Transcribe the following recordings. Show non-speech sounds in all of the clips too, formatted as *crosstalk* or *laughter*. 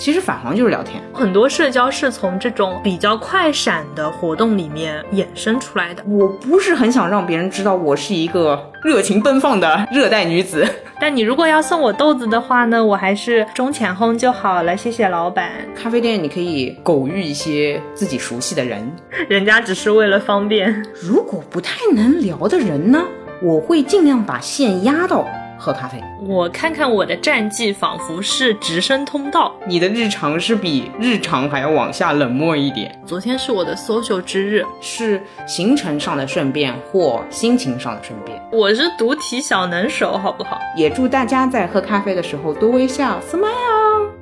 其实返航就是聊天，很多社交是从这种比较快闪的活动里面衍生出来的。我不是很想让别人知道我是一个热情奔放的热带女子。但你如果要送我豆子的话呢，我还是中浅烘就好了，谢谢老板。咖啡店你可以偶遇一些自己熟悉的人，*laughs* 人家只是为了方便。如果不太能聊的人呢，我会尽量把线压到。喝咖啡，我看看我的战绩，仿佛是直升通道。你的日常是比日常还要往下冷漠一点。昨天是我的 social 之日，是行程上的顺便或心情上的顺便。我是读题小能手，好不好？也祝大家在喝咖啡的时候多微笑，smile。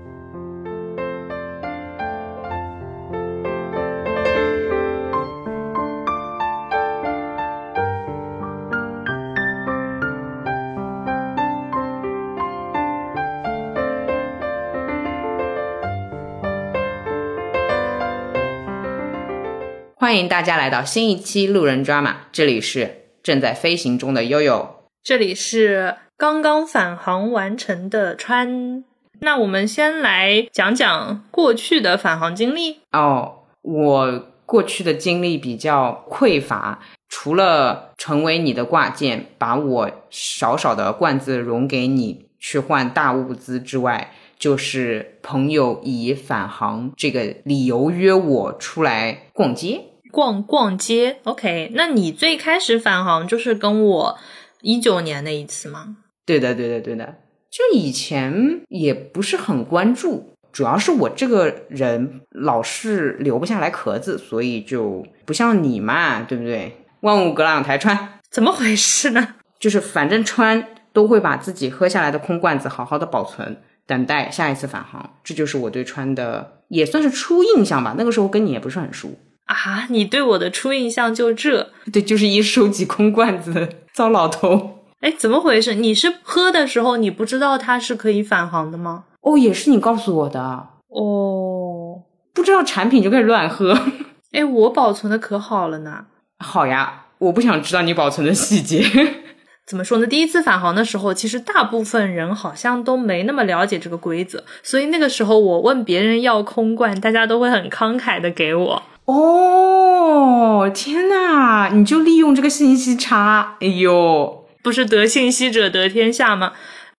欢迎大家来到新一期路人抓马，这里是正在飞行中的悠悠，这里是刚刚返航完成的川。那我们先来讲讲过去的返航经历哦。我过去的经历比较匮乏，除了成为你的挂件，把我少少的罐子融给你去换大物资之外。就是朋友以返航这个理由约我出来逛街，逛逛街。OK，那你最开始返航就是跟我一九年那一次吗？对的，对的，对的。就以前也不是很关注，主要是我这个人老是留不下来壳子，所以就不像你嘛，对不对？万物隔两台穿，*laughs* 怎么回事呢？*laughs* 就是反正穿都会把自己喝下来的空罐子好好的保存。等待下一次返航，这就是我对川的也算是初印象吧。那个时候跟你也不是很熟啊，你对我的初印象就这？对，就是一收集空罐子的，糟老头。哎，怎么回事？你是喝的时候你不知道它是可以返航的吗？哦，也是你告诉我的。哦，不知道产品就开始乱喝。*laughs* 哎，我保存的可好了呢。好呀，我不想知道你保存的细节。*laughs* 怎么说呢？第一次返航的时候，其实大部分人好像都没那么了解这个规则，所以那个时候我问别人要空罐，大家都会很慷慨的给我。哦，天呐，你就利用这个信息差，哎呦，不是得信息者得天下吗？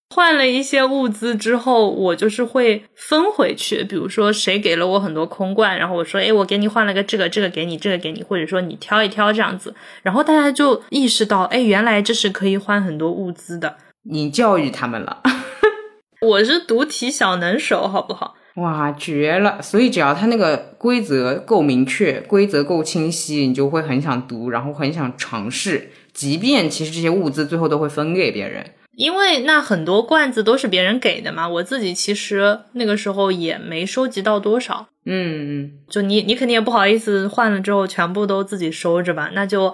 换了一些物资之后，我就是会分回去。比如说，谁给了我很多空罐，然后我说：“哎，我给你换了个这个，这个给你，这个给你。”或者说你挑一挑这样子，然后大家就意识到：“哎，原来这是可以换很多物资的。”你教育他们了，*laughs* 我是读题小能手，好不好？哇，绝了！所以只要他那个规则够明确，规则够清晰，你就会很想读，然后很想尝试，即便其实这些物资最后都会分给别人。因为那很多罐子都是别人给的嘛，我自己其实那个时候也没收集到多少。嗯嗯，就你你肯定也不好意思换了之后全部都自己收着吧，那就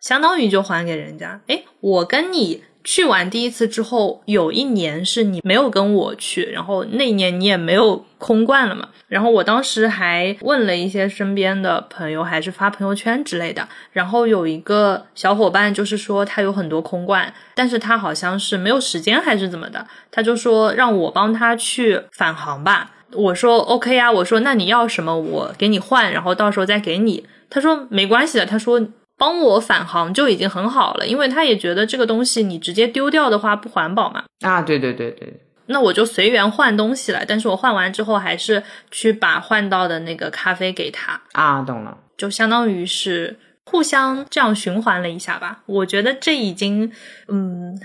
相当于就还给人家。哎，我跟你。去完第一次之后，有一年是你没有跟我去，然后那一年你也没有空罐了嘛。然后我当时还问了一些身边的朋友，还是发朋友圈之类的。然后有一个小伙伴就是说他有很多空罐，但是他好像是没有时间还是怎么的，他就说让我帮他去返航吧。我说 OK 啊，我说那你要什么我给你换，然后到时候再给你。他说没关系的，他说。帮我返航就已经很好了，因为他也觉得这个东西你直接丢掉的话不环保嘛。啊，对对对对，那我就随缘换东西了。但是我换完之后还是去把换到的那个咖啡给他。啊，懂了，就相当于是互相这样循环了一下吧。我觉得这已经，嗯。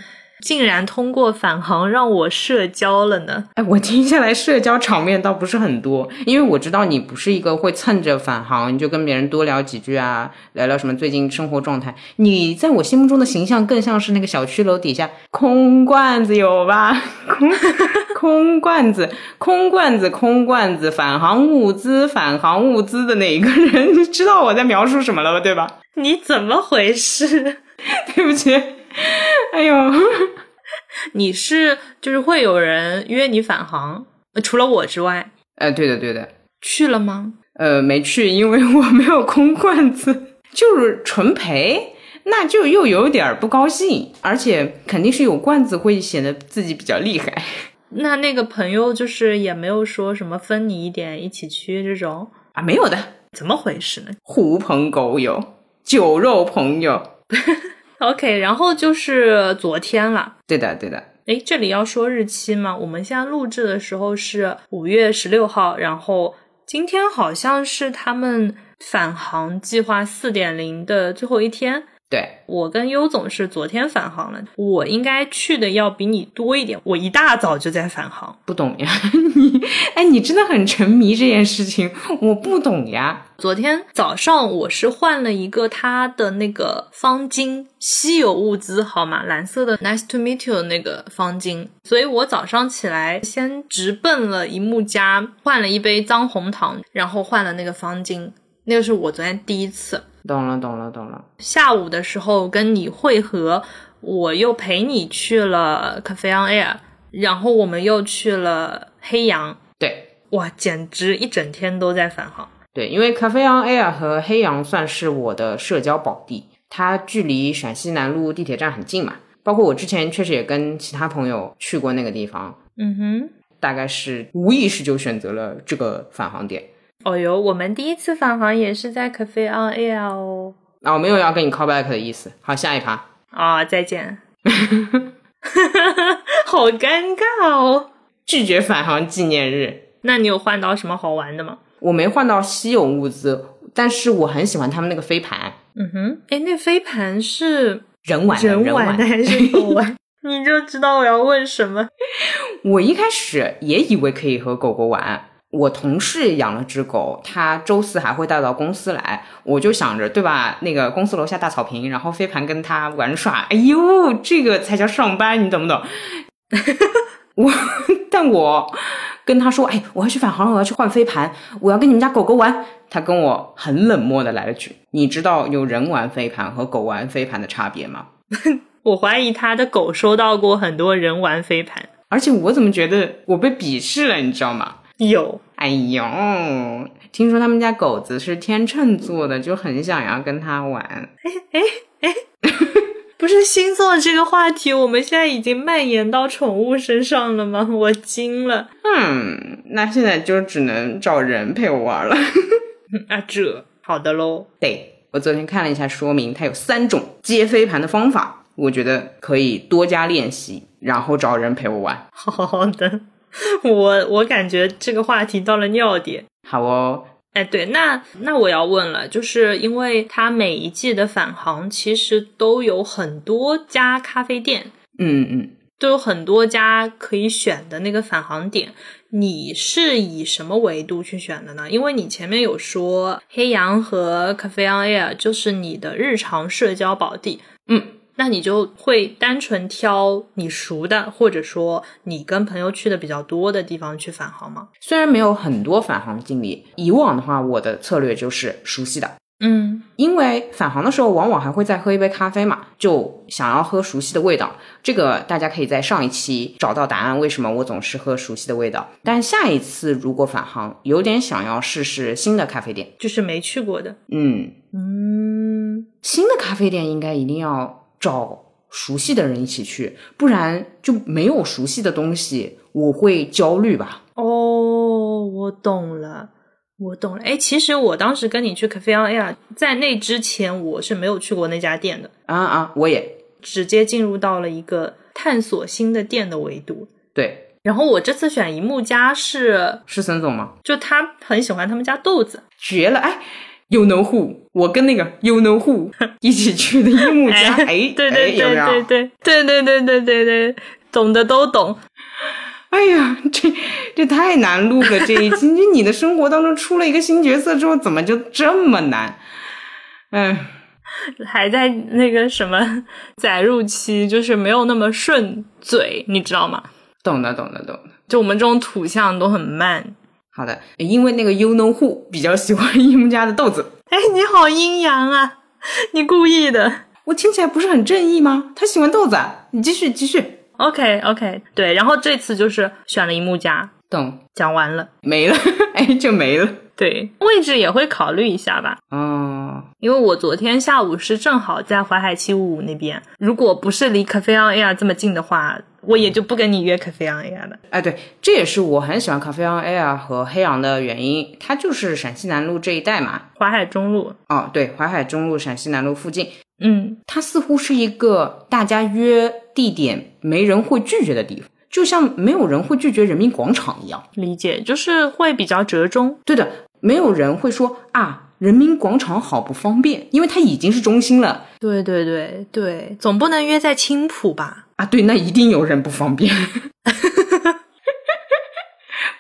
竟然通过返航让我社交了呢？哎，我听下来社交场面倒不是很多，因为我知道你不是一个会蹭着返航，你就跟别人多聊几句啊，聊聊什么最近生活状态。你在我心目中的形象更像是那个小区楼底下空罐子有吧？空 *laughs* 空罐子，空罐子，空罐子，返航物资，返航物资的哪一个人，你知道我在描述什么了吧？对吧？你怎么回事？*laughs* 对不起。*laughs* 哎呦，*laughs* 你是就是会有人约你返航，除了我之外。呃，对的，对的。去了吗？呃，没去，因为我没有空罐子，*laughs* 就是纯陪，那就又有点不高兴，而且肯定是有罐子会显得自己比较厉害。那那个朋友就是也没有说什么分你一点一起去这种啊，没有的，怎么回事呢？狐朋狗友，酒肉朋友。OK，然后就是昨天了。对的，对的。诶，这里要说日期吗？我们现在录制的时候是五月十六号，然后今天好像是他们返航计划四点零的最后一天。对我跟优总是昨天返航了，我应该去的要比你多一点。我一大早就在返航，不懂呀？*laughs* 你哎，你真的很沉迷这件事情，我不懂呀。昨天早上我是换了一个他的那个方巾，稀有物资好吗？蓝色的 Nice to meet you 那个方巾，所以我早上起来先直奔了一木家，换了一杯脏红糖，然后换了那个方巾。那个是我昨天第一次。懂了，懂了，懂了。下午的时候跟你会合，我又陪你去了 Cafe on Air，然后我们又去了黑羊。对，哇，简直一整天都在返航。对，因为 Cafe on Air 和黑羊算是我的社交宝地，它距离陕西南路地铁站很近嘛。包括我之前确实也跟其他朋友去过那个地方。嗯哼，大概是无意识就选择了这个返航点。哦哟，我们第一次返航也是在 Cafe on Air 哦。啊，我没有要跟你 call back 的意思。好，下一趴。啊，再见。*laughs* 好尴尬哦。拒绝返航纪念日。那你有换到什么好玩的吗？我没换到稀有物资，但是我很喜欢他们那个飞盘。嗯哼，哎，那飞盘是人玩人玩的还是狗玩？*laughs* 你就知道我要问什么。我一开始也以为可以和狗狗玩。我同事养了只狗，他周四还会带到公司来，我就想着，对吧？那个公司楼下大草坪，然后飞盘跟他玩耍，哎呦，这个才叫上班，你懂不懂？*laughs* 我，但我跟他说，哎，我要去返航了，我要去换飞盘，我要跟你们家狗狗玩。他跟我很冷漠的来了句：“你知道有人玩飞盘和狗玩飞盘的差别吗？” *laughs* 我怀疑他的狗收到过很多人玩飞盘，而且我怎么觉得我被鄙视了，你知道吗？有，哎呦，听说他们家狗子是天秤座的，就很想要跟他玩。哎哎哎，不是星座这个话题，我们现在已经蔓延到宠物身上了吗？我惊了。嗯，那现在就只能找人陪我玩了。*laughs* 啊，这好的喽。对我昨天看了一下说明，它有三种接飞盘的方法，我觉得可以多加练习，然后找人陪我玩。*laughs* 好的。*laughs* 我我感觉这个话题到了尿点。好哦，哎，对，那那我要问了，就是因为它每一季的返航其实都有很多家咖啡店，嗯嗯，都有很多家可以选的那个返航点，你是以什么维度去选的呢？因为你前面有说黑羊和 Cafe on Air 就是你的日常社交宝地，嗯。那你就会单纯挑你熟的，或者说你跟朋友去的比较多的地方去返航吗？虽然没有很多返航经历，以往的话，我的策略就是熟悉的。嗯，因为返航的时候往往还会再喝一杯咖啡嘛，就想要喝熟悉的味道。这个大家可以在上一期找到答案，为什么我总是喝熟悉的味道。但下一次如果返航，有点想要试试新的咖啡店，就是没去过的。嗯嗯，新的咖啡店应该一定要。找熟悉的人一起去，不然就没有熟悉的东西，我会焦虑吧。哦，我懂了，我懂了。哎，其实我当时跟你去 Cafe on Air，在那之前我是没有去过那家店的。啊啊，我也直接进入到了一个探索新的店的维度。对，然后我这次选一木家是是森总吗？就他很喜欢他们家豆子，绝了！哎。You know who？我跟那个 You know who 一起去的樱木家，哎，对对对对对对对对对对对对，懂的都懂。哎呀，这这太难录了这一期。你你的生活当中出了一个新角色之后，怎么就这么难？嗯，还在那个什么载入期，就是没有那么顺嘴，你知道吗？懂的懂的懂的，就我们这种土象都很慢。好的，因为那个 You know who 比较喜欢樱木家的豆子。哎，你好阴阳啊！你故意的，我听起来不是很正义吗？他喜欢豆子，你继续继续。OK OK，对，然后这次就是选了樱木家，懂？讲完了，没了，*laughs* 哎，就没了。对，位置也会考虑一下吧。哦，因为我昨天下午是正好在淮海七五五那边，如果不是离 Cafe on Air 这么近的话。我也就不跟你约 Cafe on Air 了。哎，对，这也是我很喜欢 Cafe on Air 和黑羊的原因，它就是陕西南路这一带嘛。淮海中路，哦，对，淮海中路、陕西南路附近，嗯，它似乎是一个大家约地点没人会拒绝的地方，就像没有人会拒绝人民广场一样。理解，就是会比较折中。对的，没有人会说啊，人民广场好不方便，因为它已经是中心了对对对对，总不能约在青浦吧？啊。对，那一定有人不方便。*laughs*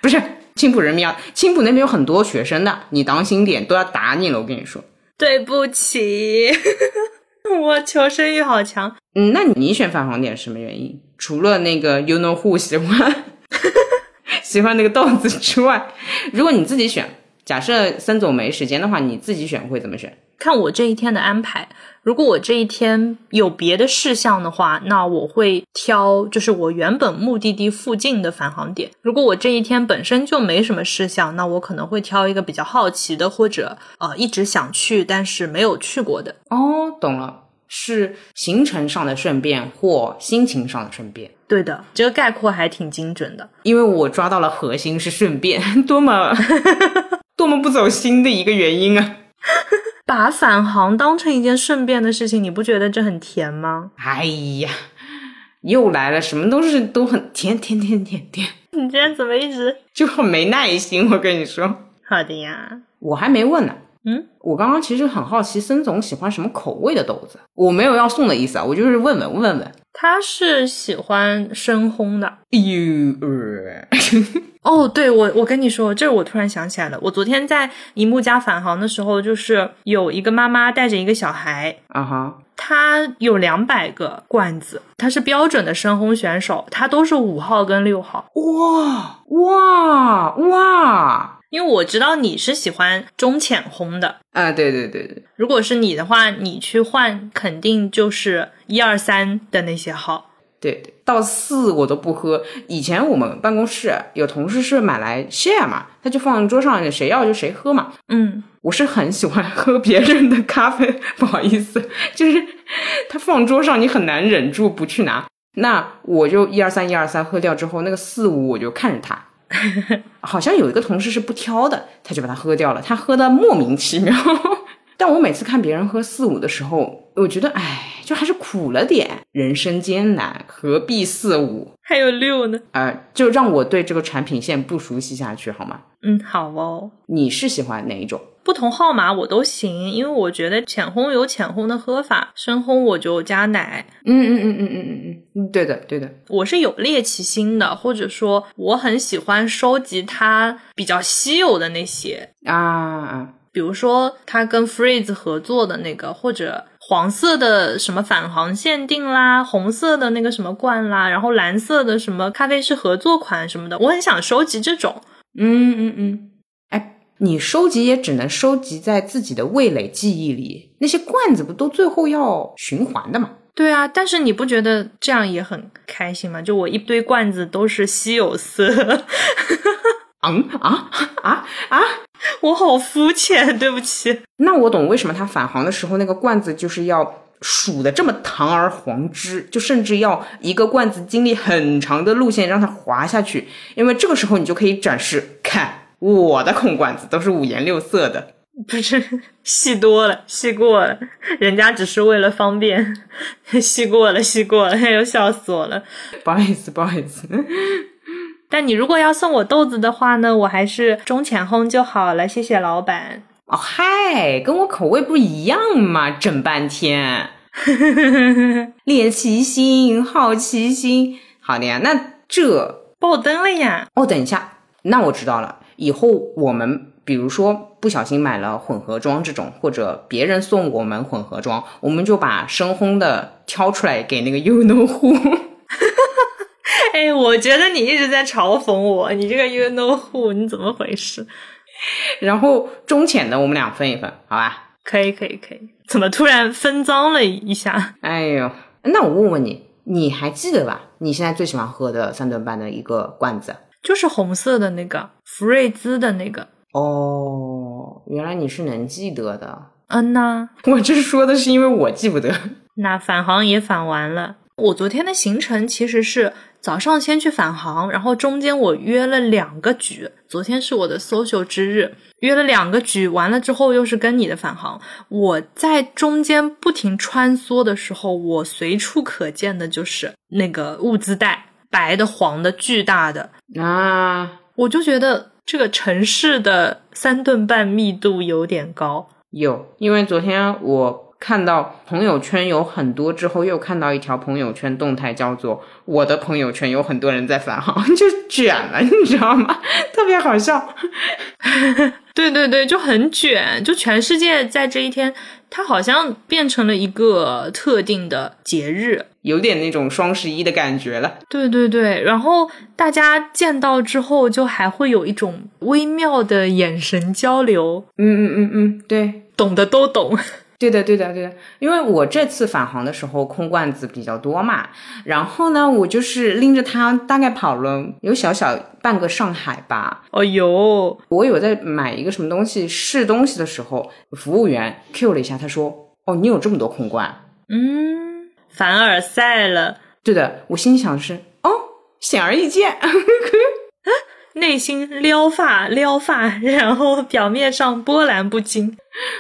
不是青浦人民啊，青浦那边有很多学生的，你当心点，都要打你了。我跟你说，对不起，*laughs* 我求生欲好强。嗯，那你选反黄点是什么原因？除了那个 You know who 喜欢 *laughs* 喜欢那个豆子之外，如果你自己选，假设森总没时间的话，你自己选会怎么选？看我这一天的安排，如果我这一天有别的事项的话，那我会挑就是我原本目的地附近的返航点。如果我这一天本身就没什么事项，那我可能会挑一个比较好奇的，或者呃一直想去但是没有去过的。哦，懂了，是行程上的顺便或心情上的顺便。对的，这个概括还挺精准的。因为我抓到了核心是顺便，*laughs* 多么 *laughs* 多么不走心的一个原因啊！*laughs* 把返航当成一件顺便的事情，你不觉得这很甜吗？哎呀，又来了，什么都是都很甜甜甜甜甜，你今天怎么一直 *laughs* 就很没耐心。我跟你说，好的呀？我还没问呢。嗯，我刚刚其实很好奇，孙总喜欢什么口味的豆子？我没有要送的意思啊，我就是问问问问。他是喜欢深烘的。哎呦，呃哦，对我，我跟你说，这我突然想起来了。我昨天在一木家返航的时候，就是有一个妈妈带着一个小孩，啊哈，他有两百个罐子，他是标准的深烘选手，他都是五号跟六号。哇哇哇！因为我知道你是喜欢中浅烘的，啊，对对对对，如果是你的话，你去换肯定就是一二三的那些号。对，到四我都不喝。以前我们办公室有同事是买来 share 嘛，他就放桌上，谁要就谁喝嘛。嗯，我是很喜欢喝别人的咖啡，不好意思，就是他放桌上，你很难忍住不去拿。那我就一二三一二三喝掉之后，那个四五我就看着他，*laughs* 好像有一个同事是不挑的，他就把它喝掉了，他喝的莫名其妙。*laughs* 但我每次看别人喝四五的时候，我觉得哎，就还是苦了点，人生艰难，何必四五？还有六呢。呃，就让我对这个产品线不熟悉下去好吗？嗯，好哦。你是喜欢哪一种？不同号码我都行，因为我觉得浅烘有浅烘的喝法，深烘我就加奶。嗯嗯嗯嗯嗯嗯嗯，对的对的。我是有猎奇心的，或者说我很喜欢收集它比较稀有的那些，啊啊，比如说他跟 Freeze 合作的那个，或者黄色的什么返航限定啦，红色的那个什么罐啦，然后蓝色的什么咖啡师合作款什么的，我很想收集这种。嗯嗯嗯。哎，你收集也只能收集在自己的味蕾记忆里，那些罐子不都最后要循环的吗？对啊，但是你不觉得这样也很开心吗？就我一堆罐子都是稀有色，嗯啊啊啊！*laughs* 我好肤浅，对不起。那我懂为什么他返航的时候那个罐子就是要数的这么堂而皇之，就甚至要一个罐子经历很长的路线让它滑下去，因为这个时候你就可以展示，看我的空罐子都是五颜六色的。不是细多了，细过了，人家只是为了方便，细过了，细过了，又笑死我了。不好意思，不好意思。但你如果要送我豆子的话呢，我还是中浅烘就好了，谢谢老板。哦嗨，跟我口味不一样嘛，整半天。*laughs* 猎奇心，好奇心。好的呀，那这爆灯了呀！哦，等一下，那我知道了。以后我们比如说不小心买了混合装这种，或者别人送我们混合装，我们就把深烘的挑出来给那个 you know who。哎，我觉得你一直在嘲讽我，你这个 you know who，你怎么回事？*laughs* 然后中浅的我们俩分一分，好吧？可以，可以，可以。怎么突然分赃了一下？*laughs* 哎呦，那我问问你，你还记得吧？你现在最喜欢喝的三顿半的一个罐子？就是红色的那个福瑞兹的那个。哦，原来你是能记得的。嗯呐，我这说的是因为我记不得。*laughs* 那返航也返完了。我昨天的行程其实是早上先去返航，然后中间我约了两个局，昨天是我的 social 之日，约了两个局，完了之后又是跟你的返航，我在中间不停穿梭的时候，我随处可见的就是那个物资袋，白的、黄的、巨大的，啊，我就觉得这个城市的三顿半密度有点高。有，因为昨天我看到朋友圈有很多，之后又看到一条朋友圈动态，叫做“我的朋友圈有很多人在返航”，*laughs* 就卷了，你知道吗？*laughs* 特别好笑。*laughs* 对对对，就很卷，就全世界在这一天，它好像变成了一个特定的节日。有点那种双十一的感觉了。对对对，然后大家见到之后，就还会有一种微妙的眼神交流，嗯嗯嗯嗯，对，懂的都懂。对的对的对的，因为我这次返航的时候空罐子比较多嘛，然后呢，我就是拎着它大概跑了有小小半个上海吧。哦哟，我有在买一个什么东西试东西的时候，服务员 Q 了一下，他说：“哦，你有这么多空罐。”嗯，凡尔赛了。对的，我心想是哦，显而易见。*laughs* 内心撩发撩发，然后表面上波澜不惊。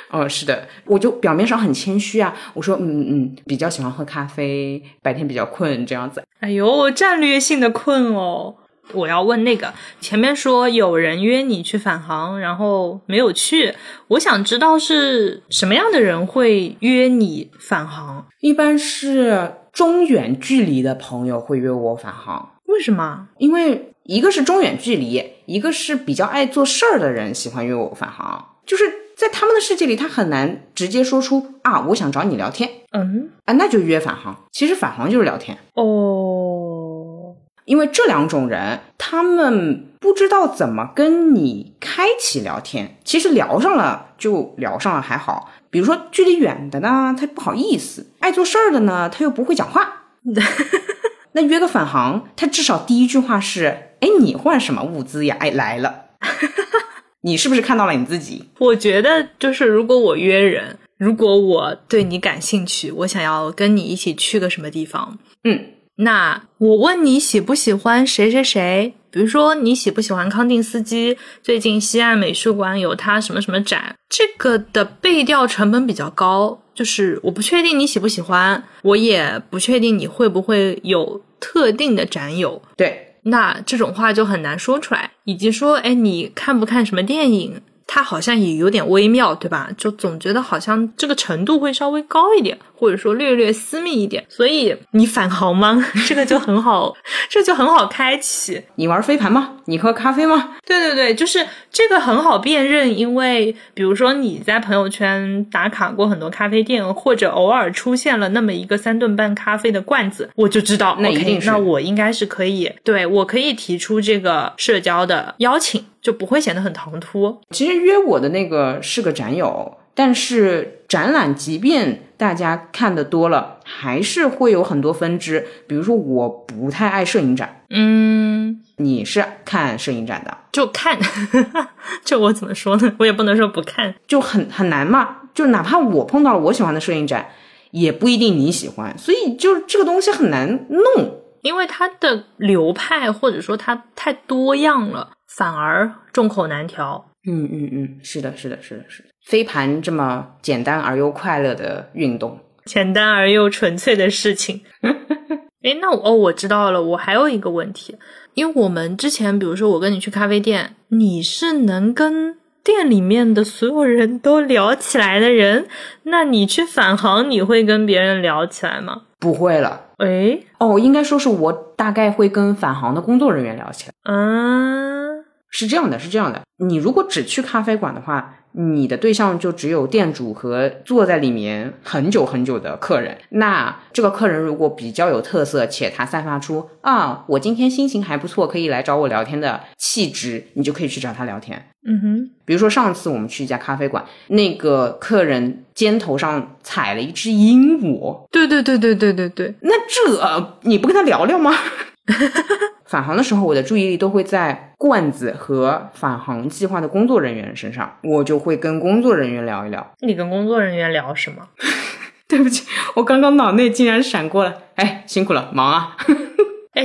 哦，是的，我就表面上很谦虚啊，我说嗯嗯，比较喜欢喝咖啡，白天比较困这样子。哎呦，战略性的困哦！我要问那个前面说有人约你去返航，然后没有去，我想知道是什么样的人会约你返航？一般是中远距离的朋友会约我返航，为什么？因为。一个是中远距离，一个是比较爱做事儿的人喜欢约我返航，就是在他们的世界里，他很难直接说出啊，我想找你聊天，嗯，啊，那就约返航。其实返航就是聊天哦，因为这两种人，他们不知道怎么跟你开启聊天。其实聊上了就聊上了还好，比如说距离远的呢，他不好意思；爱做事儿的呢，他又不会讲话。*laughs* 那约个返航，他至少第一句话是：哎，你换什么物资呀？哎，来了，*laughs* 你是不是看到了你自己？我觉得就是，如果我约人，如果我对你感兴趣，我想要跟你一起去个什么地方，嗯，那我问你喜不喜欢谁谁谁？比如说你喜不喜欢康定斯基？最近西岸美术馆有他什么什么展？这个的背调成本比较高。就是我不确定你喜不喜欢，我也不确定你会不会有特定的展友。对，那这种话就很难说出来，以及说，哎，你看不看什么电影？它好像也有点微妙，对吧？就总觉得好像这个程度会稍微高一点，或者说略略私密一点。所以你返航吗？*laughs* 这个就很好，*laughs* 这就很好开启。你玩飞盘吗？你喝咖啡吗？对对对，就是这个很好辨认，因为比如说你在朋友圈打卡过很多咖啡店，或者偶尔出现了那么一个三顿半咖啡的罐子，我就知道那一定是。那我应该是可以，对我可以提出这个社交的邀请。就不会显得很唐突。其实约我的那个是个展友，但是展览即便大家看的多了，还是会有很多分支。比如说，我不太爱摄影展，嗯，你是看摄影展的，就看，*laughs* 就我怎么说呢？我也不能说不看，就很很难嘛。就哪怕我碰到了我喜欢的摄影展，也不一定你喜欢，所以就是这个东西很难弄，因为它的流派或者说它太多样了。反而众口难调。嗯嗯嗯，是的，是的，是的，是的。飞盘这么简单而又快乐的运动，简单而又纯粹的事情。*laughs* 哎，那我哦，我知道了。我还有一个问题，因为我们之前，比如说我跟你去咖啡店，你是能跟店里面的所有人都聊起来的人，那你去返航，你会跟别人聊起来吗？不会了。哎，哦，应该说是我大概会跟返航的工作人员聊起来。嗯。是这样的，是这样的。你如果只去咖啡馆的话，你的对象就只有店主和坐在里面很久很久的客人。那这个客人如果比较有特色，且他散发出啊，我今天心情还不错，可以来找我聊天的气质，你就可以去找他聊天。嗯哼。比如说上次我们去一家咖啡馆，那个客人肩头上踩了一只鹦鹉。对对对对对对对。那这你不跟他聊聊吗？*laughs* 返航的时候，我的注意力都会在罐子和返航计划的工作人员身上，我就会跟工作人员聊一聊。你跟工作人员聊什么？*laughs* 对不起，我刚刚脑内竟然闪过了，哎，辛苦了，忙啊。*laughs*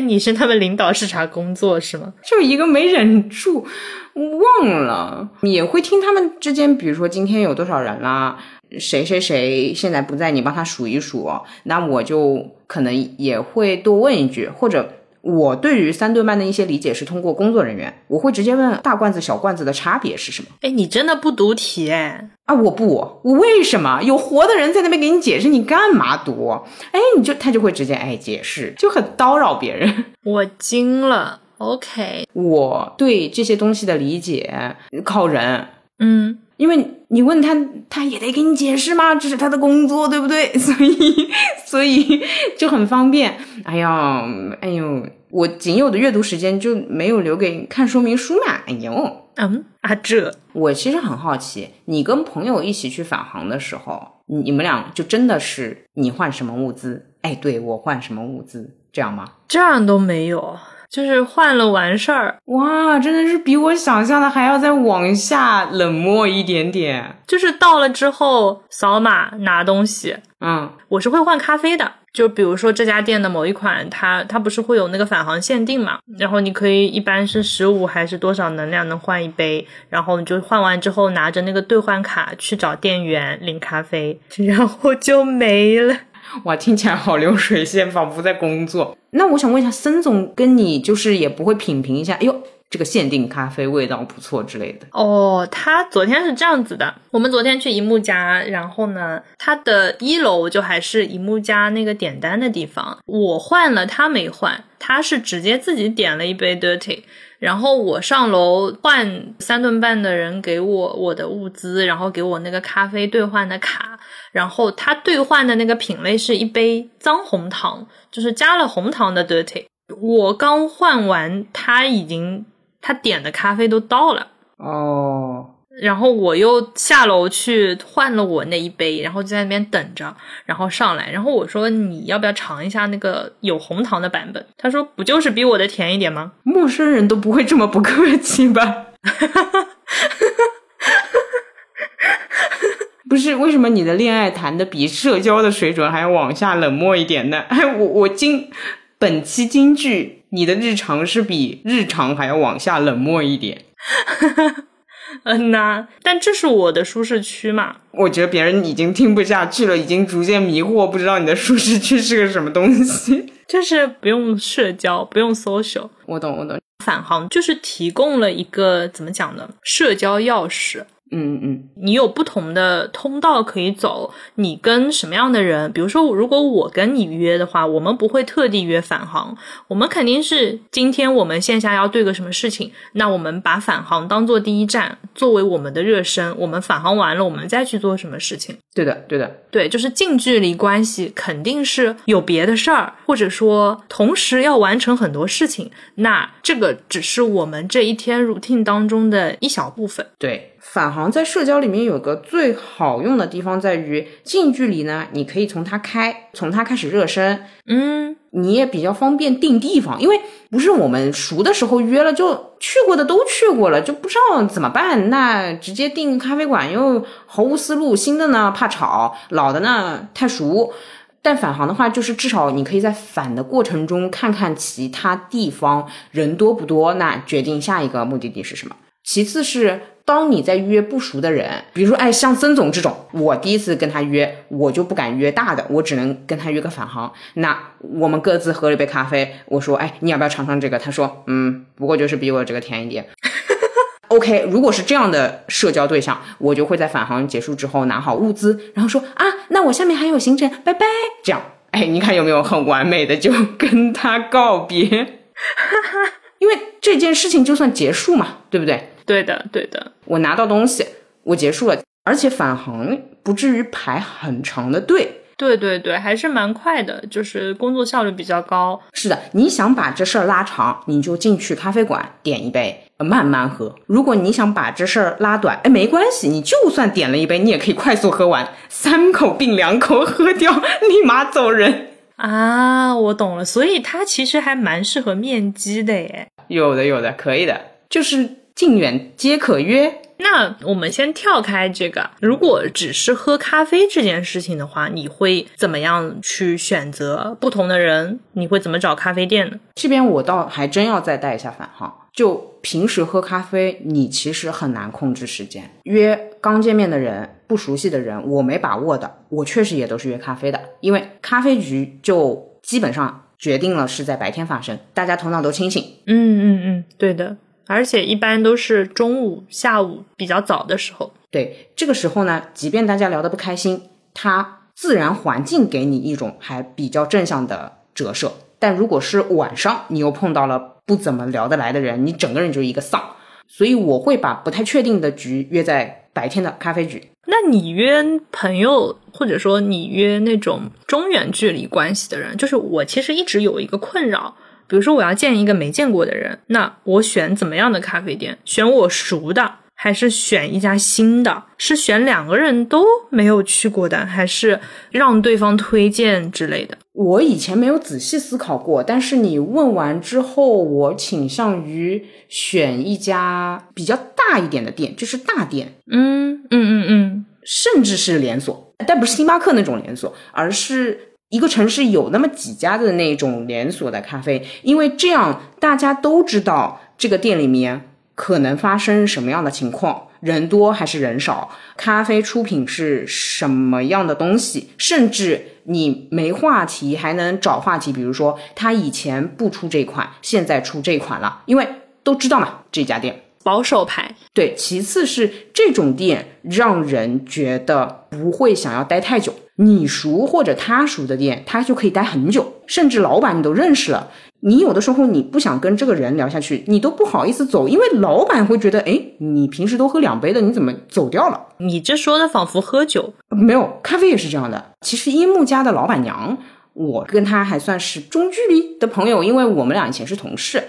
你是他们领导视察工作是吗？就一个没忍住，忘了，也会听他们之间，比如说今天有多少人啦，谁谁谁现在不在，你帮他数一数，那我就可能也会多问一句，或者。我对于三顿半的一些理解是通过工作人员，我会直接问大罐子、小罐子的差别是什么？哎，你真的不读题哎？啊，我不，我为什么有活的人在那边给你解释，你干嘛读？哎，你就他就会直接哎解释，就很叨扰别人。*laughs* 我惊了。OK，我对这些东西的理解靠人，嗯。因为你问他，他也得给你解释嘛，这是他的工作，对不对？*laughs* 所以，所以就很方便。哎呀，哎呦，我仅有的阅读时间就没有留给看说明书嘛。哎呦，嗯啊，这我其实很好奇，你跟朋友一起去返航的时候，你们俩就真的是你换什么物资？哎，对我换什么物资，这样吗？这样都没有。就是换了完事儿，哇，真的是比我想象的还要再往下冷漠一点点。就是到了之后扫码拿东西，嗯，我是会换咖啡的。就比如说这家店的某一款，它它不是会有那个返航限定嘛？然后你可以一般是十五还是多少能量能换一杯，然后你就换完之后拿着那个兑换卡去找店员领咖啡，*laughs* 然后就没了。哇，听起来好流水线，仿佛在工作。那我想问一下，森总跟你就是也不会品评一下？哎呦，这个限定咖啡味道不错之类的。哦，他昨天是这样子的，我们昨天去一木家，然后呢，他的一楼就还是一木家那个点单的地方，我换了，他没换，他是直接自己点了一杯 dirty。然后我上楼换三顿半的人给我我的物资，然后给我那个咖啡兑换的卡，然后他兑换的那个品类是一杯脏红糖，就是加了红糖的 dirty。我刚换完，他已经他点的咖啡都到了哦。然后我又下楼去换了我那一杯，然后就在那边等着，然后上来，然后我说你要不要尝一下那个有红糖的版本？他说不就是比我的甜一点吗？陌生人都不会这么不客气吧？*laughs* 不是，为什么你的恋爱谈的比社交的水准还要往下冷漠一点呢？哎，我我今本期京剧，你的日常是比日常还要往下冷漠一点。*laughs* 嗯呐，但这是我的舒适区嘛？我觉得别人已经听不下去了，已经逐渐迷惑，不知道你的舒适区是个什么东西。*laughs* 就是不用社交，不用 social。我懂，我懂。返航就是提供了一个怎么讲呢？社交钥匙。嗯嗯，你有不同的通道可以走。你跟什么样的人？比如说，如果我跟你约的话，我们不会特地约返航，我们肯定是今天我们线下要对个什么事情，那我们把返航当做第一站，作为我们的热身。我们返航完了，我们再去做什么事情？对的，对的，对，就是近距离关系肯定是有别的事儿，或者说同时要完成很多事情。那这个只是我们这一天 routine 当中的一小部分。对。返航在社交里面有个最好用的地方在于近距离呢，你可以从它开，从它开始热身，嗯，你也比较方便定地方，因为不是我们熟的时候约了就去过的都去过了，就不知道怎么办，那直接订咖啡馆又毫无思路，新的呢怕吵，老的呢太熟。但返航的话，就是至少你可以在返的过程中看看其他地方人多不多，那决定下一个目的地是什么。其次是。当你在约不熟的人，比如说，哎，像曾总这种，我第一次跟他约，我就不敢约大的，我只能跟他约个返航。那我们各自喝了一杯咖啡，我说，哎，你要不要尝尝这个？他说，嗯，不过就是比我这个甜一点。*laughs* OK，如果是这样的社交对象，我就会在返航结束之后拿好物资，然后说，啊，那我下面还有行程，拜拜。这样，哎，你看有没有很完美的就跟他告别？哈 *laughs* 哈因为这件事情就算结束嘛，对不对？对的，对的。我拿到东西，我结束了，而且返航不至于排很长的队。对对对，还是蛮快的，就是工作效率比较高。是的，你想把这事儿拉长，你就进去咖啡馆点一杯，慢慢喝。如果你想把这事儿拉短，哎，没关系，你就算点了一杯，你也可以快速喝完，三口并两口喝掉，*laughs* 立马走人。啊，我懂了，所以它其实还蛮适合面基的耶。有的，有的，可以的，就是。近远皆可约，那我们先跳开这个，如果只是喝咖啡这件事情的话，你会怎么样去选择不同的人？你会怎么找咖啡店呢？这边我倒还真要再带一下反哈。就平时喝咖啡，你其实很难控制时间。约刚见面的人、不熟悉的人，我没把握的，我确实也都是约咖啡的，因为咖啡局就基本上决定了是在白天发生，大家头脑都清醒。嗯嗯嗯，对的。而且一般都是中午、下午比较早的时候。对，这个时候呢，即便大家聊得不开心，它自然环境给你一种还比较正向的折射。但如果是晚上，你又碰到了不怎么聊得来的人，你整个人就是一个丧。所以我会把不太确定的局约在白天的咖啡局。那你约朋友，或者说你约那种中远距离关系的人，就是我其实一直有一个困扰。比如说，我要见一个没见过的人，那我选怎么样的咖啡店？选我熟的，还是选一家新的？是选两个人都没有去过的，还是让对方推荐之类的？我以前没有仔细思考过，但是你问完之后，我倾向于选一家比较大一点的店，就是大店。嗯嗯嗯嗯，甚至是连锁，但不是星巴克那种连锁，而是。一个城市有那么几家的那种连锁的咖啡，因为这样大家都知道这个店里面可能发生什么样的情况，人多还是人少，咖啡出品是什么样的东西，甚至你没话题还能找话题，比如说他以前不出这款，现在出这款了，因为都知道嘛，这家店保守牌。对，其次是这种店让人觉得不会想要待太久。你熟或者他熟的店，他就可以待很久，甚至老板你都认识了。你有的时候你不想跟这个人聊下去，你都不好意思走，因为老板会觉得，哎，你平时都喝两杯的，你怎么走掉了？你这说的仿佛喝酒，没有咖啡也是这样的。其实樱木家的老板娘，我跟她还算是中距离的朋友，因为我们俩以前是同事。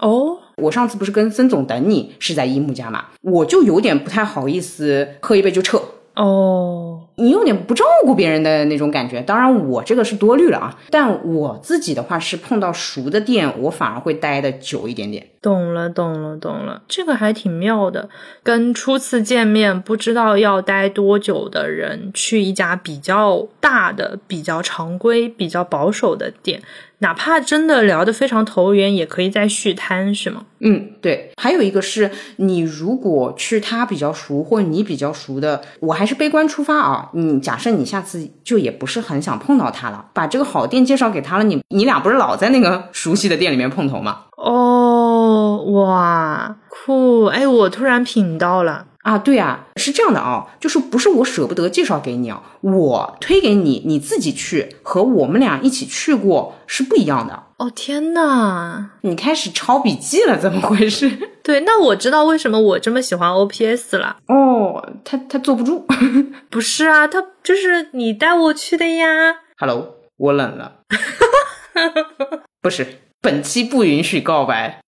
哦，我上次不是跟曾总等你是在樱木家嘛，我就有点不太好意思喝一杯就撤。哦，你有点不照顾别人的那种感觉。当然，我这个是多虑了啊。但我自己的话是碰到熟的店，我反而会待的久一点点。懂了，懂了，懂了，这个还挺妙的。跟初次见面不知道要待多久的人去一家比较大的、比较常规、比较保守的店。哪怕真的聊得非常投缘，也可以再续摊，是吗？嗯，对。还有一个是你如果去他比较熟，或你比较熟的，我还是悲观出发啊。你假设你下次就也不是很想碰到他了，把这个好店介绍给他了，你你俩不是老在那个熟悉的店里面碰头吗？哦，哇，酷！哎，我突然品到了。啊，对啊，是这样的啊，就是不是我舍不得介绍给你啊，我推给你，你自己去和我们俩一起去过是不一样的。哦天呐，你开始抄笔记了，怎么回事？*laughs* 对，那我知道为什么我这么喜欢 O P S 了。哦，他他坐不住，*laughs* 不是啊，他就是你带我去的呀。Hello，我冷了。*laughs* 不是，本期不允许告白。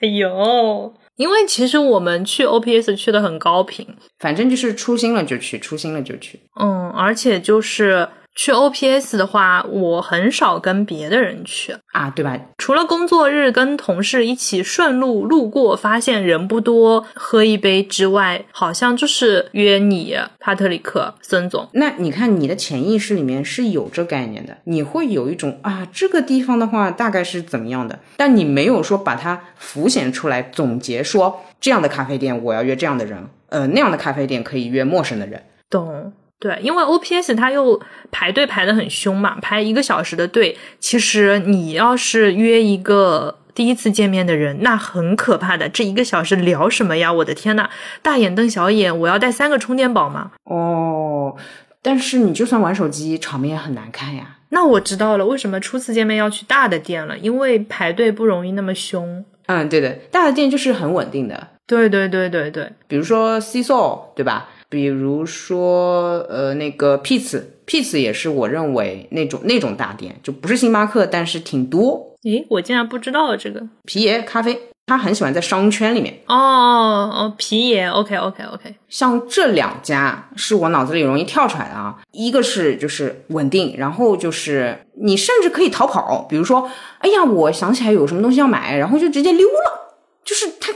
哎呦。因为其实我们去 OPS 去的很高频，反正就是初心了就去，初心了就去。嗯，而且就是去 OPS 的话，我很少跟别的人去啊，对吧？除了工作日跟同事一起顺路路过，发现人不多，喝一杯之外，好像就是约你，帕特里克，孙总。那你看，你的潜意识里面是有这概念的，你会有一种啊，这个地方的话大概是怎么样的，但你没有说把它浮现出来，总结说这样的咖啡店我要约这样的人，呃，那样的咖啡店可以约陌生的人。懂。对，因为 O P S 它又排队排的很凶嘛，排一个小时的队。其实你要是约一个第一次见面的人，那很可怕的。这一个小时聊什么呀？我的天呐，大眼瞪小眼，我要带三个充电宝吗？哦，但是你就算玩手机，场面也很难看呀。那我知道了，为什么初次见面要去大的店了？因为排队不容易那么凶。嗯，对的，大的店就是很稳定的。对对对对对，比如说 C S O，对吧？比如说，呃，那个 Peace，Peace 也是我认为那种那种大店，就不是星巴克，但是挺多。诶，我竟然不知道这个皮爷咖啡，他很喜欢在商圈里面。哦哦，皮爷，OK OK OK。像这两家是我脑子里容易跳出来的啊，一个是就是稳定，然后就是你甚至可以逃跑，比如说，哎呀，我想起来有什么东西要买，然后就直接溜了，就是它附近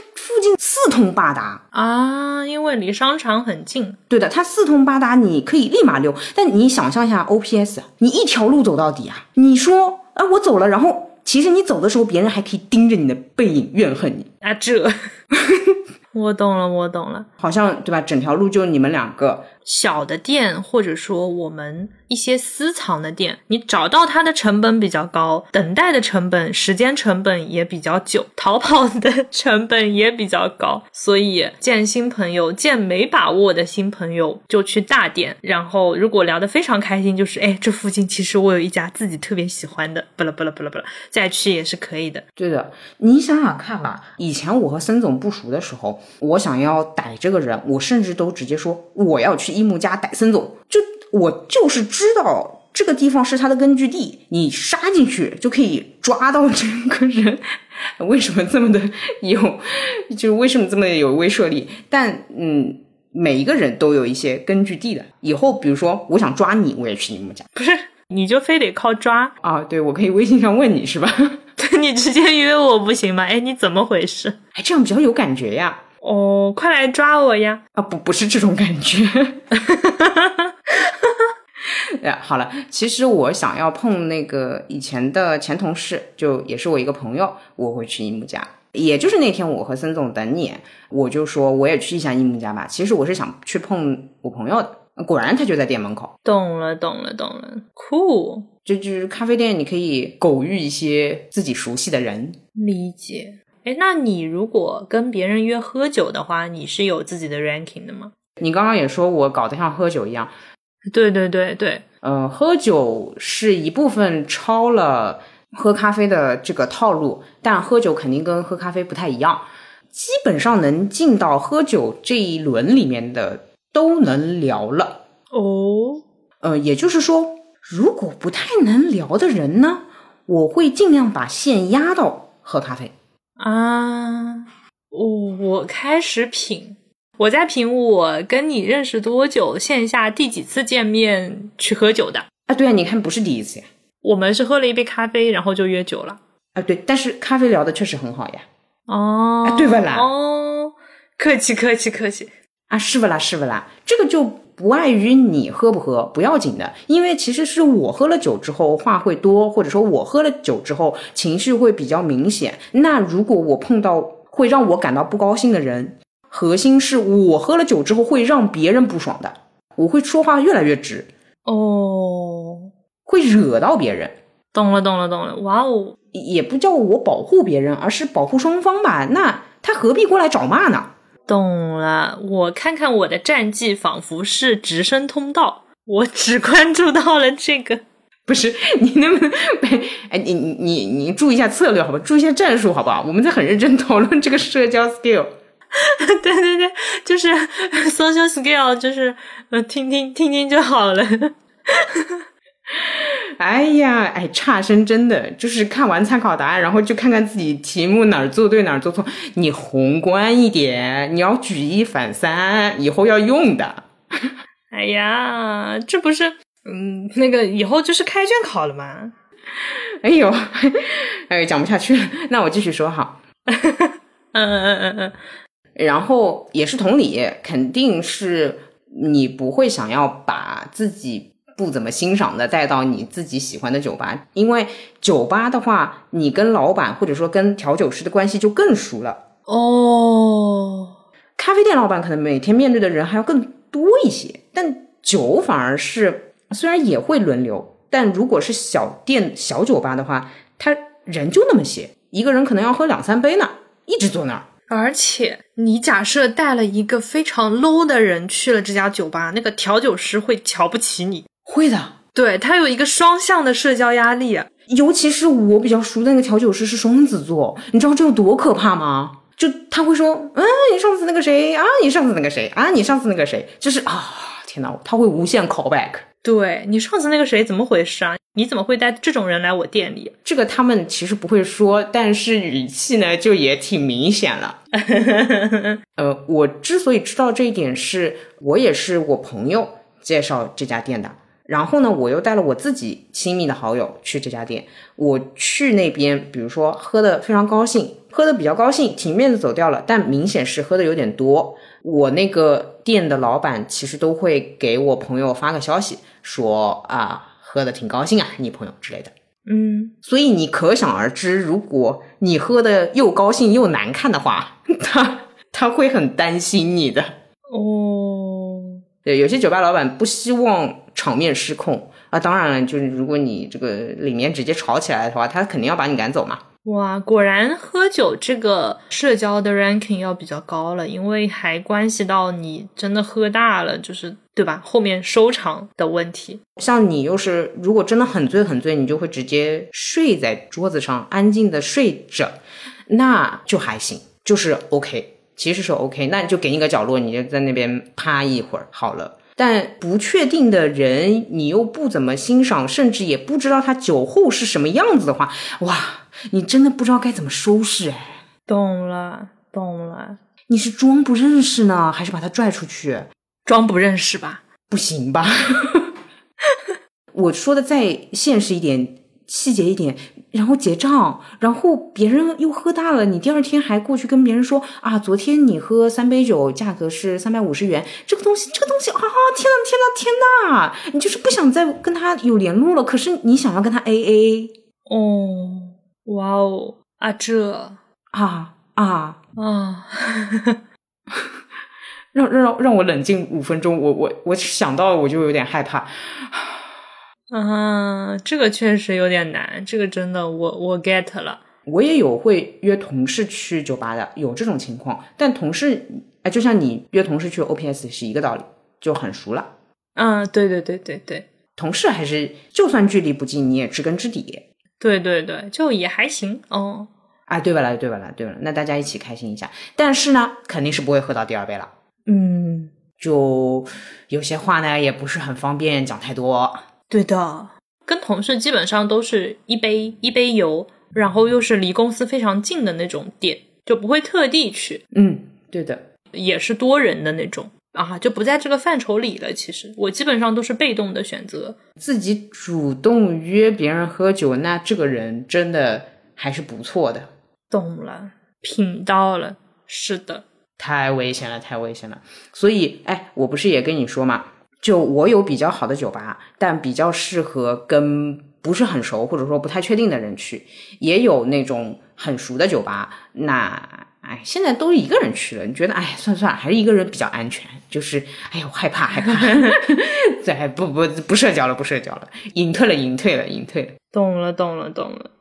四通八达。啊，因为离商场很近。对的，它四通八达，你可以立马溜。但你想象一下，OPS，你一条路走到底啊？你说，啊，我走了，然后其实你走的时候，别人还可以盯着你的背影怨恨你啊，这。*laughs* 我懂了，我懂了，好像对吧？整条路就你们两个小的店，或者说我们一些私藏的店，你找到它的成本比较高，等待的成本、时间成本也比较久，逃跑的成本也比较高，所以见新朋友、见没把握的新朋友就去大店，然后如果聊得非常开心，就是哎，这附近其实我有一家自己特别喜欢的，不了不了不了不了，再去也是可以的。对的，你想想看吧，以前我和森总不熟的时候。我想要逮这个人，我甚至都直接说我要去一木家逮森总，就我就是知道这个地方是他的根据地，你杀进去就可以抓到这个人。*laughs* 为什么这么的有，就是为什么这么有威慑力？但嗯，每一个人都有一些根据地的。以后比如说我想抓你，我也去你们家，不是你就非得靠抓啊？对，我可以微信上问你是吧？*laughs* 你直接约我不行吗？哎，你怎么回事？哎，这样比较有感觉呀。哦，快来抓我呀！啊，不，不是这种感觉。*laughs* 呀，*laughs* 好了，其实我想要碰那个以前的前同事，就也是我一个朋友，我会去一木家。也就是那天我和森总等你，我就说我也去一下一木家吧。其实我是想去碰我朋友的，果然他就在店门口。懂了，懂了，懂了，酷。就就是咖啡店，你可以偶遇一些自己熟悉的人。理解。哎，那你如果跟别人约喝酒的话，你是有自己的 ranking 的吗？你刚刚也说我搞得像喝酒一样，对对对对，呃，喝酒是一部分超了喝咖啡的这个套路，但喝酒肯定跟喝咖啡不太一样，基本上能进到喝酒这一轮里面的都能聊了哦。呃，也就是说，如果不太能聊的人呢，我会尽量把线压到喝咖啡。啊，我我开始品，我在品我跟你认识多久，线下第几次见面去喝酒的啊？对啊，你看不是第一次呀，我们是喝了一杯咖啡，然后就约酒了啊。对，但是咖啡聊的确实很好呀。哦，对不啦？哦，客气客气客气啊，是不啦是不啦？这个就。不碍于你喝不喝不要紧的，因为其实是我喝了酒之后话会多，或者说我喝了酒之后情绪会比较明显。那如果我碰到会让我感到不高兴的人，核心是我喝了酒之后会让别人不爽的，我会说话越来越直哦，会惹到别人。懂了，懂了，懂了。哇哦，也不叫我保护别人，而是保护双方吧。那他何必过来找骂呢？懂了，我看看我的战绩，仿佛是直升通道。我只关注到了这个，不是你能不能？哎，你你你你注意一下策略，好吧？注意一下战术，好不好？我们在很认真讨论这个社交 skill。*laughs* 对对对，就是 *laughs* social skill，就是呃，听听听听就好了。*laughs* 哎呀，哎，差生真的就是看完参考答案，然后就看看自己题目哪儿做对哪儿做错。你宏观一点，你要举一反三，以后要用的。哎呀，这不是嗯，那个以后就是开卷考了吗？哎呦，哎，讲不下去了，那我继续说哈。嗯嗯嗯嗯嗯，然后也是同理，肯定是你不会想要把自己。不怎么欣赏的带到你自己喜欢的酒吧，因为酒吧的话，你跟老板或者说跟调酒师的关系就更熟了哦。咖啡店老板可能每天面对的人还要更多一些，但酒反而是虽然也会轮流，但如果是小店小酒吧的话，他人就那么些，一个人可能要喝两三杯呢，一直坐那儿。而且你假设带了一个非常 low 的人去了这家酒吧，那个调酒师会瞧不起你。会的，对他有一个双向的社交压力，尤其是我比较熟的那个调酒师是双子座，你知道这有多可怕吗？就他会说，嗯，你上次那个谁啊，你上次那个谁啊，你上次那个谁，就是啊，天哪，他会无限 callback。对你上次那个谁怎么回事啊？你怎么会带这种人来我店里？这个他们其实不会说，但是语气呢就也挺明显了。*laughs* 呃，我之所以知道这一点，是我也是我朋友介绍这家店的。然后呢，我又带了我自己亲密的好友去这家店。我去那边，比如说喝的非常高兴，喝的比较高兴，挺面子走掉了，但明显是喝的有点多。我那个店的老板其实都会给我朋友发个消息，说啊，喝的挺高兴啊，你朋友之类的。嗯，所以你可想而知，如果你喝的又高兴又难看的话，*laughs* 他他会很担心你的。哦，对，有些酒吧老板不希望场面失控啊。当然了，就是如果你这个里面直接吵起来的话，他肯定要把你赶走嘛。哇，果然喝酒这个社交的 ranking 要比较高了，因为还关系到你真的喝大了，就是对吧？后面收场的问题。像你又是如果真的很醉很醉，你就会直接睡在桌子上，安静的睡着，那就还行，就是 OK，其实是 OK。那你就给你个角落，你就在那边趴一会儿好了。但不确定的人，你又不怎么欣赏，甚至也不知道他酒后是什么样子的话，哇，你真的不知道该怎么收拾哎。懂了，懂了，你是装不认识呢，还是把他拽出去？装不认识吧？不行吧？*laughs* 我说的再现实一点、细节一点，然后结账，然后别人又喝大了，你第二天还过去跟别人说啊，昨天你喝三杯酒，价格是三百五十元，这个东西，这个东西啊，天呐天呐天呐，你就是不想再跟他有联络了，可是你想要跟他 A A 哦，哇哦，啊这。啊啊，啊，*laughs* 让让让我冷静五分钟，我我我想到我就有点害怕。啊，这个确实有点难，这个真的我我 get 了。我也有会约同事去酒吧的，有这种情况。但同事，哎，就像你约同事去 OPS 是一个道理，就很熟了。嗯，对对对对对，同事还是就算距离不近，你也知根知底。对对对，就也还行哦。啊，对吧啦，对吧啦，对吧啦，那大家一起开心一下。但是呢，肯定是不会喝到第二杯了。嗯，就有些话呢，也不是很方便讲太多。对的，跟同事基本上都是一杯一杯油，然后又是离公司非常近的那种店，就不会特地去。嗯，对的，也是多人的那种啊，就不在这个范畴里了。其实我基本上都是被动的选择，自己主动约别人喝酒，那这个人真的还是不错的。懂了，品到了，是的，太危险了，太危险了。所以，哎，我不是也跟你说嘛。就我有比较好的酒吧，但比较适合跟不是很熟或者说不太确定的人去，也有那种很熟的酒吧。那哎，现在都一个人去了，你觉得哎，算算还是一个人比较安全。就是哎呀，我害怕害怕，再 *laughs* 不不不社交了，不社交了，隐退了，隐退了，隐退了。懂了，懂了，懂了。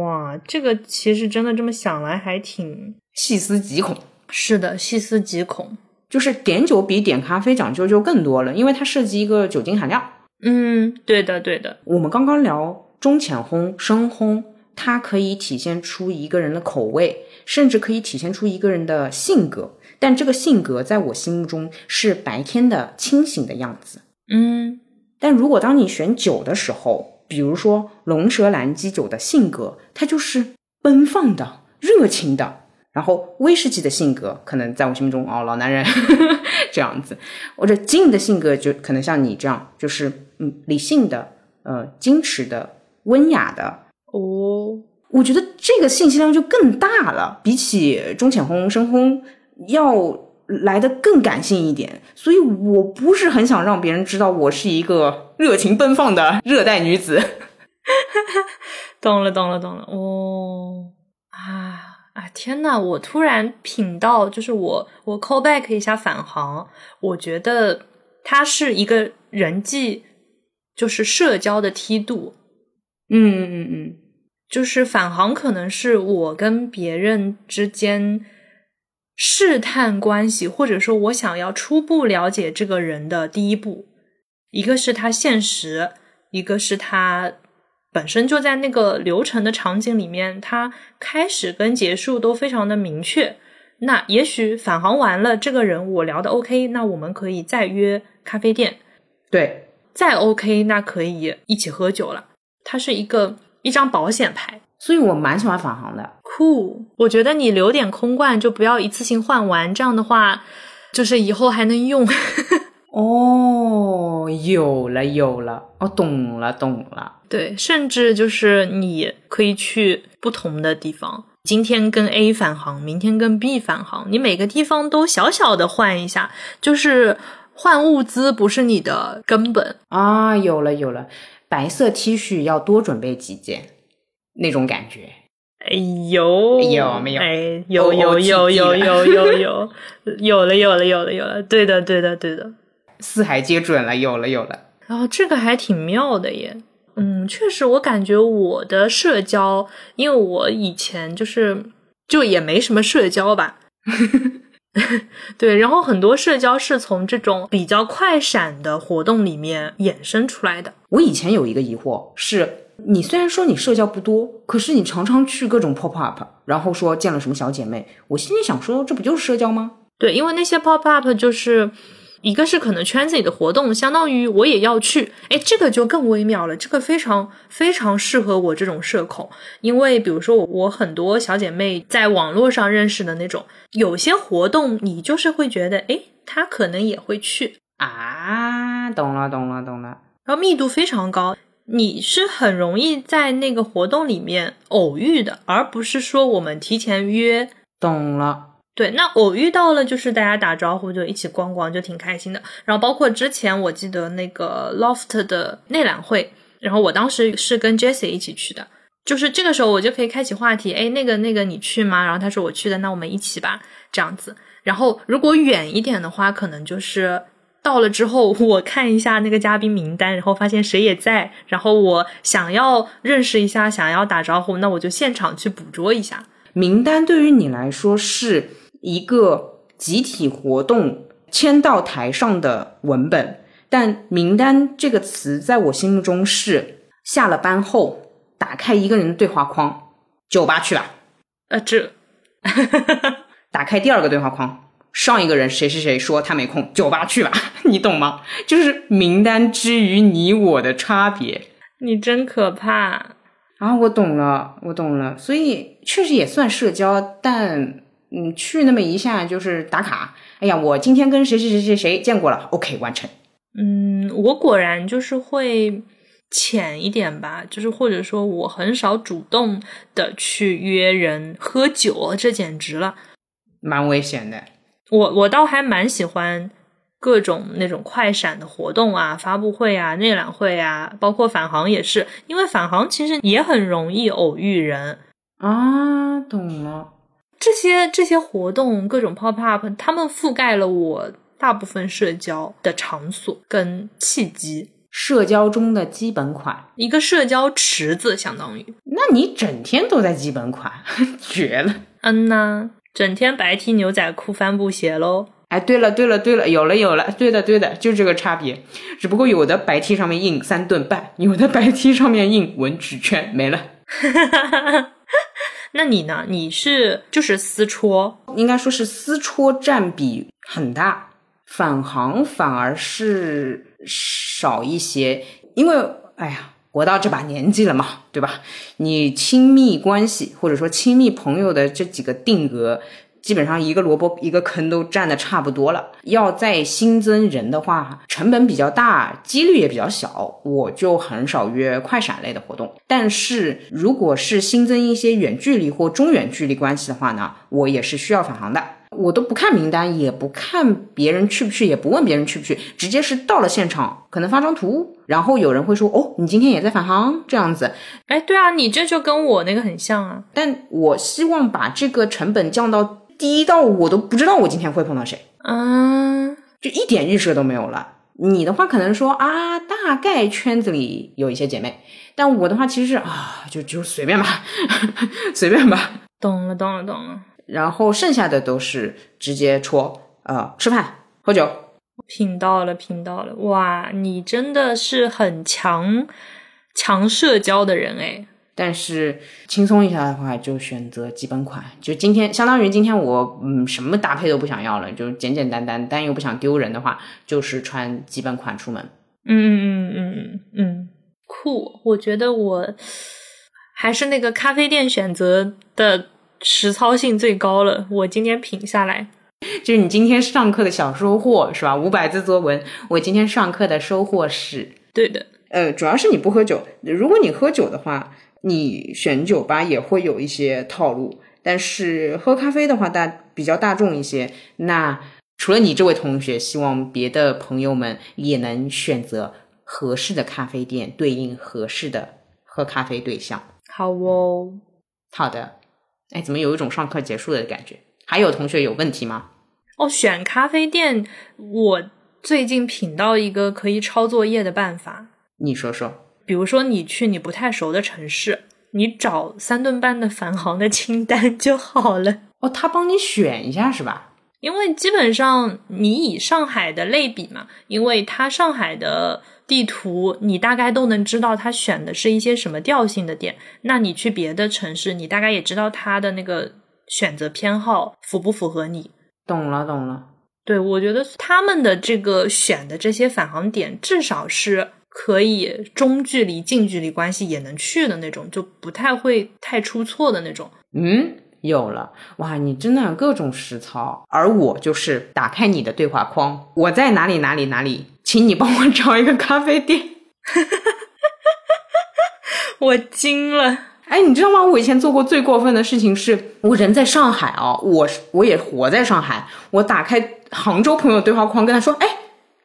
哇，这个其实真的这么想来还挺细思极恐。是的，细思极恐。就是点酒比点咖啡讲究就更多了，因为它涉及一个酒精含量。嗯，对的，对的。我们刚刚聊中浅烘、深烘，它可以体现出一个人的口味，甚至可以体现出一个人的性格。但这个性格在我心目中是白天的清醒的样子。嗯，但如果当你选酒的时候，比如说龙舌兰基酒的性格，它就是奔放的、热情的。然后威士忌的性格可能在我心目中哦，老男人 *laughs* 这样子，或者金的性格就可能像你这样，就是嗯理性的、呃矜持的、温雅的哦。我觉得这个信息量就更大了，比起中浅烘、深烘要来的更感性一点。所以我不是很想让别人知道我是一个热情奔放的热带女子。*laughs* 懂了，懂了，懂了。哦啊。啊天呐！我突然品到，就是我我 call back 一下返航，我觉得它是一个人际，就是社交的梯度。嗯嗯嗯，就是返航可能是我跟别人之间试探关系，或者说我想要初步了解这个人的第一步。一个是他现实，一个是他。本身就在那个流程的场景里面，它开始跟结束都非常的明确。那也许返航完了，这个人我聊的 OK，那我们可以再约咖啡店。对，再 OK，那可以一起喝酒了。它是一个一张保险牌，所以我蛮喜欢返航的。酷，我觉得你留点空罐，就不要一次性换完，这样的话，就是以后还能用。哦，有了有了，哦，懂了懂了。对，甚至就是你可以去不同的地方，今天跟 A 返航，明天跟 B 返航，你每个地方都小小的换一下，就是换物资不是你的根本。啊，有了有了，白色 T 恤要多准备几件，那种感觉。哎有有没有哎，有有有有有有有有了有了有了有了，对的对的对的。四海皆准了，有了有了。然后这个还挺妙的耶。嗯，确实，我感觉我的社交，因为我以前就是就也没什么社交吧，*laughs* 对，然后很多社交是从这种比较快闪的活动里面衍生出来的。我以前有一个疑惑是，你虽然说你社交不多，可是你常常去各种 pop up，然后说见了什么小姐妹，我心里想说，这不就是社交吗？对，因为那些 pop up 就是一个是可能圈子里的活动，相当于我也要去，哎，这个就更微妙了，这个非常非常适合我这种社恐，因为比如说我我很多小姐妹在网络上认识的那种，有些活动你就是会觉得，哎，她可能也会去，啊，懂了懂了懂了。然后密度非常高。你是很容易在那个活动里面偶遇的，而不是说我们提前约懂了，对，那偶遇到了，就是大家打招呼就一起逛逛，就挺开心的。然后包括之前我记得那个 Loft 的内览会，然后我当时是跟 Jessie 一起去的，就是这个时候我就可以开启话题，哎，那个那个你去吗？然后他说我去的，那我们一起吧，这样子。然后如果远一点的话，可能就是到了之后，我看一下那个嘉宾名单，然后发现谁也在，然后我想要认识一下，想要打招呼，那我就现场去捕捉一下。名单对于你来说是一个集体活动签到台上的文本，但名单这个词在我心目中是下了班后打开一个人的对话框，酒吧去吧，呃，这打开第二个对话框，上一个人谁谁谁说他没空，酒吧去吧，*laughs* 你懂吗？就是名单之于你我的差别。你真可怕。啊，我懂了，我懂了，所以确实也算社交，但嗯，去那么一下就是打卡。哎呀，我今天跟谁谁谁谁谁见过了，OK，完成。嗯，我果然就是会浅一点吧，就是或者说我很少主动的去约人喝酒，这简直了。蛮危险的。我我倒还蛮喜欢各种那种快闪的活动啊，发布会啊、内览会啊，包括返航也是，因为返航其实也很容易偶遇人。啊，懂了。这些这些活动，各种 pop up，他们覆盖了我大部分社交的场所跟契机，社交中的基本款，一个社交池子，相当于。那你整天都在基本款，*laughs* 绝了。嗯呐，整天白 T 牛仔裤帆布鞋喽。哎，对了，对了，对了，有了，有了，对的，对的，就这个差别。只不过有的白 T 上面印三顿半，有的白 T 上面印文纸圈，没了。*laughs* 那你呢？你是就是私戳，应该说是私戳占比很大，返航反而是少一些，因为哎呀，活到这把年纪了嘛，对吧？你亲密关系或者说亲密朋友的这几个定额，基本上一个萝卜一个坑都占的差不多了。要再新增人的话，成本比较大，几率也比较小，我就很少约快闪类的活动。但是如果是新增一些远距离或中远距离关系的话呢，我也是需要返航的。我都不看名单，也不看别人去不去，也不问别人去不去，直接是到了现场，可能发张图，然后有人会说：“哦，你今天也在返航。”这样子，哎，对啊，你这就跟我那个很像啊。但我希望把这个成本降到低到我都不知道我今天会碰到谁，嗯，就一点预设都没有了。你的话可能说啊，大概圈子里有一些姐妹，但我的话其实是啊，就就随便吧，*laughs* 随便吧。懂了，懂了，懂了。然后剩下的都是直接戳，呃，吃饭喝酒。品到了，品到了，哇，你真的是很强强社交的人哎。但是轻松一下的话，就选择基本款。就今天，相当于今天我嗯什么搭配都不想要了，就简简单单，但又不想丢人的话，就是穿基本款出门。嗯嗯嗯嗯酷！我觉得我还是那个咖啡店选择的实操性最高了。我今天品下来，就是你今天上课的小收获是吧？五百字作文，我今天上课的收获是，对的。呃，主要是你不喝酒。如果你喝酒的话，你选酒吧也会有一些套路。但是喝咖啡的话大比较大众一些。那除了你这位同学，希望别的朋友们也能选择合适的咖啡店，对应合适的喝咖啡对象。好哦，好的，哎，怎么有一种上课结束的感觉？还有同学有问题吗？哦，选咖啡店，我最近品到一个可以抄作业的办法。你说说。比如说，你去你不太熟的城市，你找三顿半的返航的清单就好了。哦，他帮你选一下是吧？因为基本上你以上海的类比嘛，因为它上海的地图你大概都能知道它选的是一些什么调性的店。那你去别的城市，你大概也知道它的那个选择偏好符不符合你。懂了，懂了。对，我觉得他们的这个选的这些返航点，至少是。可以中距离、近距离关系也能去的那种，就不太会太出错的那种。嗯，有了哇！你真的各种实操，而我就是打开你的对话框，我在哪里哪里哪里，请你帮我找一个咖啡店。*laughs* 我惊了！哎，你知道吗？我以前做过最过分的事情是，我人在上海啊，我我也活在上海，我打开杭州朋友对话框，跟他说，哎。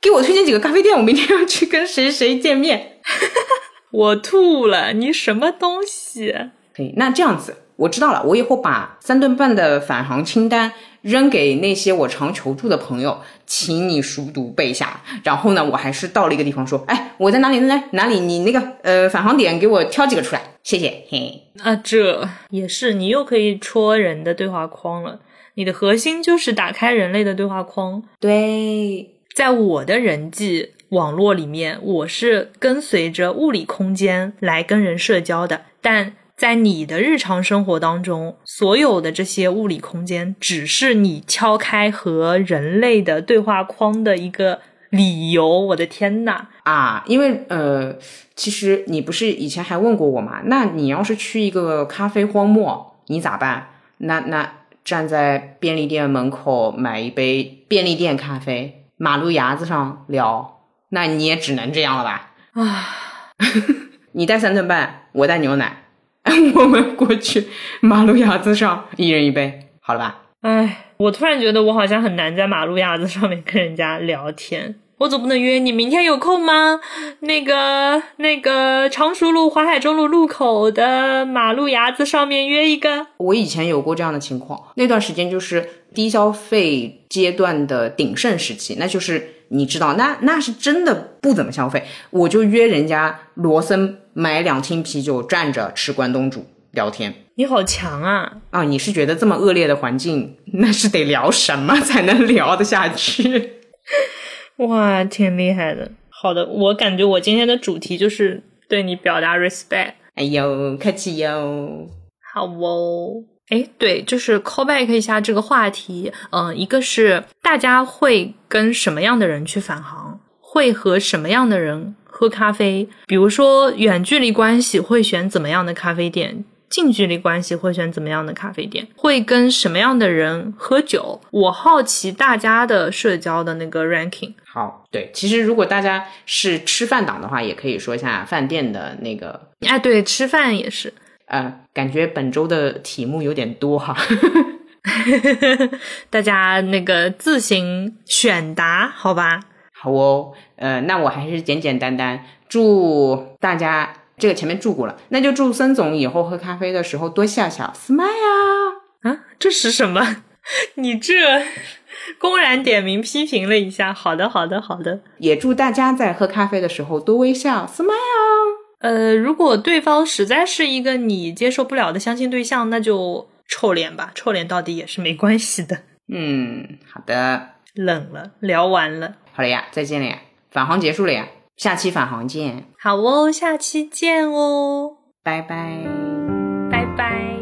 给我推荐几个咖啡店，我明天要去跟谁谁见面。*laughs* 我吐了，你什么东西？可以，那这样子，我知道了。我以后把三顿半的返航清单扔给那些我常求助的朋友，请你熟读背下。然后呢，我还是到了一个地方说，哎，我在哪里？在哪里？你那个呃返航点给我挑几个出来，谢谢。嘿，那，这也是你又可以戳人的对话框了。你的核心就是打开人类的对话框。对。在我的人际网络里面，我是跟随着物理空间来跟人社交的。但在你的日常生活当中，所有的这些物理空间只是你敲开和人类的对话框的一个理由。我的天呐！啊，因为呃，其实你不是以前还问过我吗？那你要是去一个咖啡荒漠，你咋办？那那站在便利店门口买一杯便利店咖啡。马路牙子上聊，那你也只能这样了吧？啊，*laughs* 你带三顿半，我带牛奶，*laughs* 我们过去马路牙子上一人一杯，好了吧？哎，我突然觉得我好像很难在马路牙子上面跟人家聊天。我总不能约你明天有空吗？那个那个常熟路淮海中路路口的马路牙子上面约一个。我以前有过这样的情况，那段时间就是低消费阶段的鼎盛时期，那就是你知道，那那是真的不怎么消费，我就约人家罗森买两听啤酒，站着吃关东煮聊天。你好强啊！啊，你是觉得这么恶劣的环境，*laughs* 那是得聊什么才能聊得下去？*laughs* 哇，挺厉害的。好的，我感觉我今天的主题就是对你表达 respect。哎呦，客气哟。好哦。哎，对，就是 callback 一下这个话题。嗯，一个是大家会跟什么样的人去返航，会和什么样的人喝咖啡。比如说远距离关系会选怎么样的咖啡店。近距离关系会选怎么样的咖啡店？会跟什么样的人喝酒？我好奇大家的社交的那个 ranking。好，对，其实如果大家是吃饭党的话，也可以说一下饭店的那个。哎，对，吃饭也是。呃，感觉本周的题目有点多哈，*laughs* 大家那个自行选答，好吧？好哦，呃，那我还是简简单单祝大家。这个前面祝过了，那就祝孙总以后喝咖啡的时候多笑笑，smile 啊！啊，这是什么？*laughs* 你这公然点名批评了一下。好的，好的，好的。也祝大家在喝咖啡的时候多微笑，smile。呃，如果对方实在是一个你接受不了的相亲对象，那就臭脸吧，臭脸到底也是没关系的。嗯，好的。冷了，聊完了。好了呀，再见了呀，返航结束了呀。下期返航见，好哦，下期见哦，拜拜，拜拜。